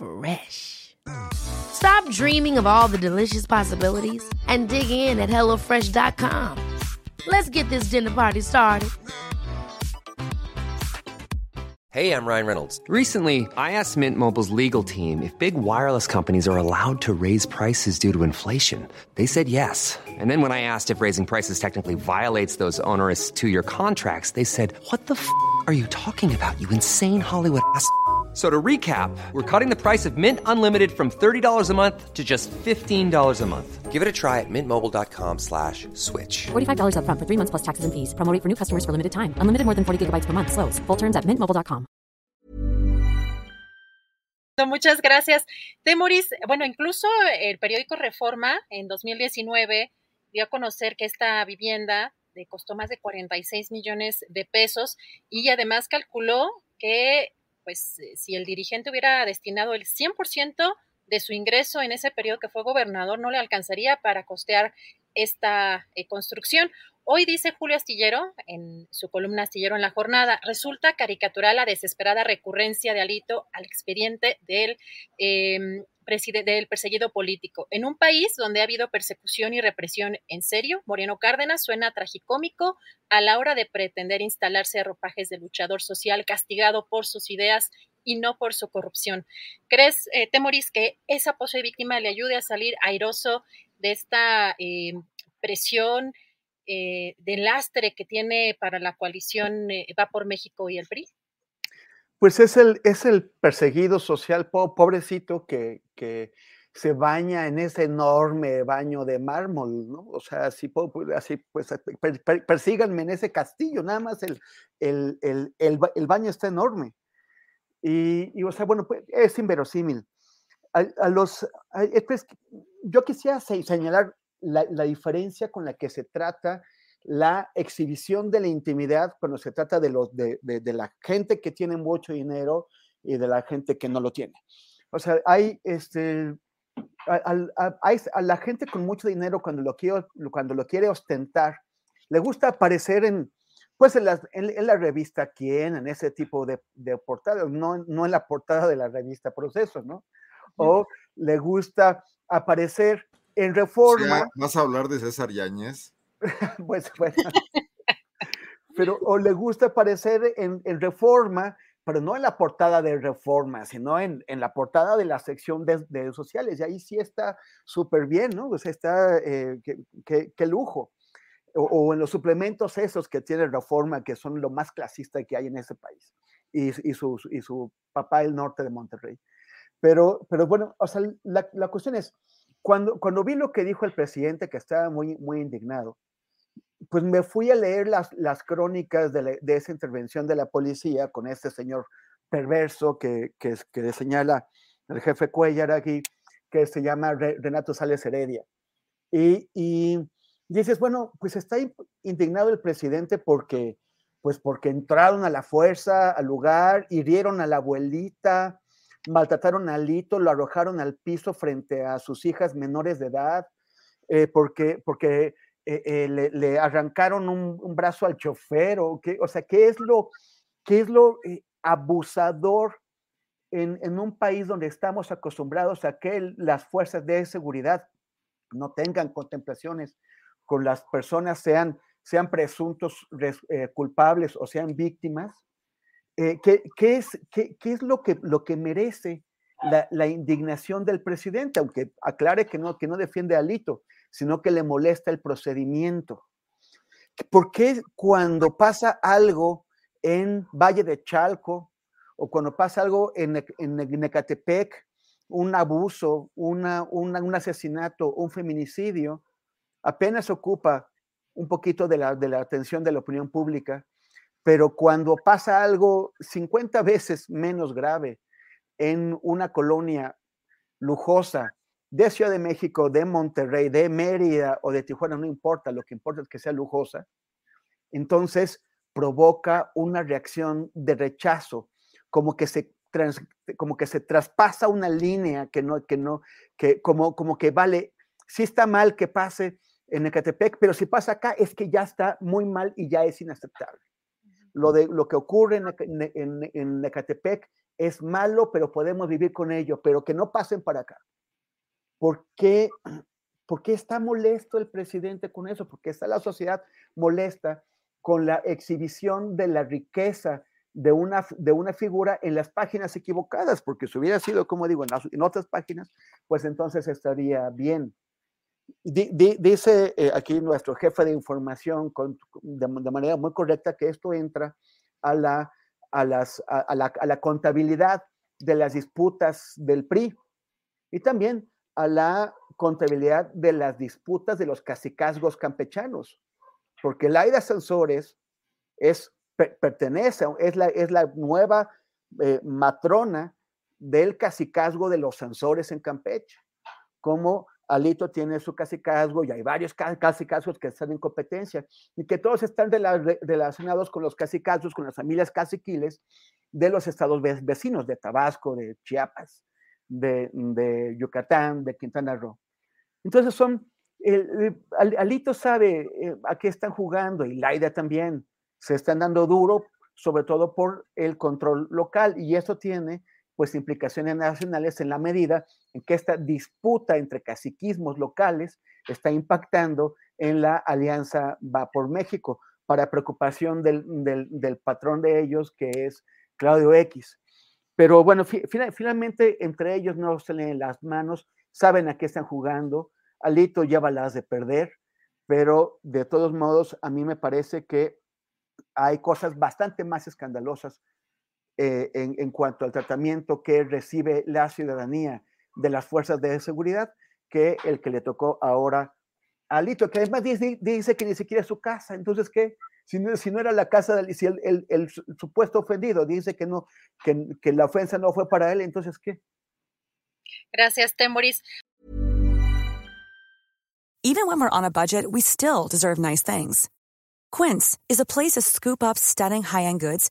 Fresh. Stop dreaming of all the delicious possibilities and dig in at HelloFresh.com. Let's get this dinner party started. Hey, I'm Ryan Reynolds. Recently, I asked Mint Mobile's legal team if big wireless companies are allowed to raise prices due to inflation. They said yes. And then when I asked if raising prices technically violates those onerous two year contracts, they said, What the f are you talking about, you insane Hollywood ass? So to recap, we're cutting the price of Mint Unlimited from $30 a month to just $15 a month. Give it a try at mintmobile.com slash switch. $45 up front for three months plus taxes and fees. Promo rate for new customers for limited time. Unlimited more than 40 gigabytes per month. Slows. Full terms at mintmobile.com. Muchas gracias. Temoris, bueno, incluso el periódico Reforma en 2019 dio a conocer que esta vivienda le costó más de 46 millones de pesos y además calculó que pues eh, si el dirigente hubiera destinado el 100% de su ingreso en ese periodo que fue gobernador, no le alcanzaría para costear esta eh, construcción. Hoy dice Julio Astillero, en su columna Astillero en la jornada, resulta caricatural la desesperada recurrencia de Alito al expediente del em, del perseguido político. En un país donde ha habido persecución y represión en serio, Moreno Cárdenas suena tragicómico a la hora de pretender instalarse a ropajes de luchador social castigado por sus ideas y no por su corrupción. ¿Crees, eh, Temoris, que esa pose víctima le ayude a salir airoso de esta eh, presión eh, de lastre que tiene para la coalición Va por México y el PRI? Pues es el, es el perseguido social pobrecito que, que se baña en ese enorme baño de mármol, ¿no? O sea, así, así pues persíganme en ese castillo, nada más el, el, el, el baño está enorme. Y, y, o sea, bueno, pues es inverosímil. A, los, pues, yo quisiera señalar la, la diferencia con la que se trata la exhibición de la intimidad cuando se trata de, los, de, de, la gente que tiene mucho dinero y de la gente que no lo tiene. O sea, hay, este, a, la gente con mucho dinero cuando lo, quiere, cuando lo quiere ostentar, le gusta aparecer en, pues en la, en, la revista Quién, en ese tipo de, de portadas, no, no en la portada de la revista Proceso, ¿no? O le gusta aparecer en Reforma. ¿Vas a hablar de César Yáñez? pues bueno. pero o le gusta aparecer en, Reforma, pero no en la portada de Reforma, sino en, la portada de la sección de, sociales. Y ahí sí está súper bien, ¿no? O sea, está, eh, qué, lujo. O, en los suplementos esos que tiene Reforma, que son lo más clasista que hay en ese país. Y, su, y su papá, el norte de Monterrey. Pero, pero bueno, o sea, la, la cuestión es, cuando, cuando vi lo que dijo el presidente, que estaba muy, muy indignado, pues me fui a leer las, las crónicas de, esa intervención de la policía con este señor perverso que, que, que señala el jefe Cuellar aquí, que se llama Renato Sales Heredia. Y, y, dices, bueno, pues está indignado el presidente porque, pues porque entraron a la fuerza al lugar, hirieron a la abuelita, maltrataron al Lito, lo arrojaron al piso frente a sus hijas menores de edad, eh, porque, porque eh, eh, le, arrancaron un, brazo al chofer, o, qué, o sea, ¿qué es lo, qué es lo abusador en, en, un país donde estamos acostumbrados a que las fuerzas de seguridad no tengan contemplaciones con las personas, sean, sean presuntos culpables o sean víctimas? ¿Qué, qué, es, qué, es, lo que, lo que merece la, indignación del presidente? Aunque aclare que no, que no defiende a Alito, sino que le molesta el procedimiento. ¿Por qué cuando pasa algo en Valle de Chalco o cuando pasa algo en, en Necatepec, un abuso, una, un asesinato, un feminicidio, apenas ocupa un poquito de la, de la atención de la opinión pública, pero cuando pasa algo 50 veces menos grave en una colonia lujosa de Ciudad de México, de Monterrey, de Mérida o de Tijuana, no importa, lo que importa es que sea lujosa, entonces provoca una reacción de rechazo, como que se, como que se traspasa una línea que no, que no, que como, como que vale, sí está mal que pase en Ecatepec, pero si pasa acá es que ya está muy mal y ya es inaceptable. Lo, de, lo que ocurre en, en, en Ecatepec es malo, pero podemos vivir con ello, pero que no pasen para acá. ¿Por qué, ¿Por qué está molesto el presidente con eso? Porque está la sociedad molesta con la exhibición de la riqueza de una, de una figura en las páginas equivocadas, porque si hubiera sido, como digo, en, otras páginas, pues entonces estaría bien. Dice eh, aquí nuestro jefe de información de, manera muy correcta que esto entra a la, a, las, a, la, a la contabilidad de las disputas del PRI y también a la contabilidad de las disputas de los cacicazgos campechanos porque Laida Sansores es, pertenece, es la, es la nueva eh, matrona del cacicazgo de los Sansores en Campeche. Como Alito tiene su cacicazgo y hay varios cacicazgos que están en competencia y que todos están relacionados con los cacicazgos, con las familias caciquiles de los estados vecinos, de Tabasco, de Chiapas, de, de Yucatán, de Quintana Roo. Entonces son el, Alito sabe eh, a qué están jugando y Laida también. Se están dando duro, sobre todo por el control local, y eso tiene pues implicaciones nacionales en la medida en que esta disputa entre caciquismos locales está impactando en la alianza Va por México, para preocupación del, del, patrón de ellos, que es Claudio X. Pero bueno, finalmente entre ellos no se leen las manos, saben a qué están jugando, Alito lleva las de perder, pero de todos modos a mí me parece que hay cosas bastante más escandalosas eh, en, cuanto al tratamiento que recibe la ciudadanía de las fuerzas de seguridad que el que le tocó ahora a Alito, que además dice, que ni siquiera es su casa. Entonces, ¿qué? Si no, si no era la casa del si el, supuesto ofendido dice que no, que, que la ofensa no fue para él, entonces, ¿qué? Gracias, Temoris. Even when we're on a budget, we still deserve nice things. Quince is a place to scoop up stunning high-end goods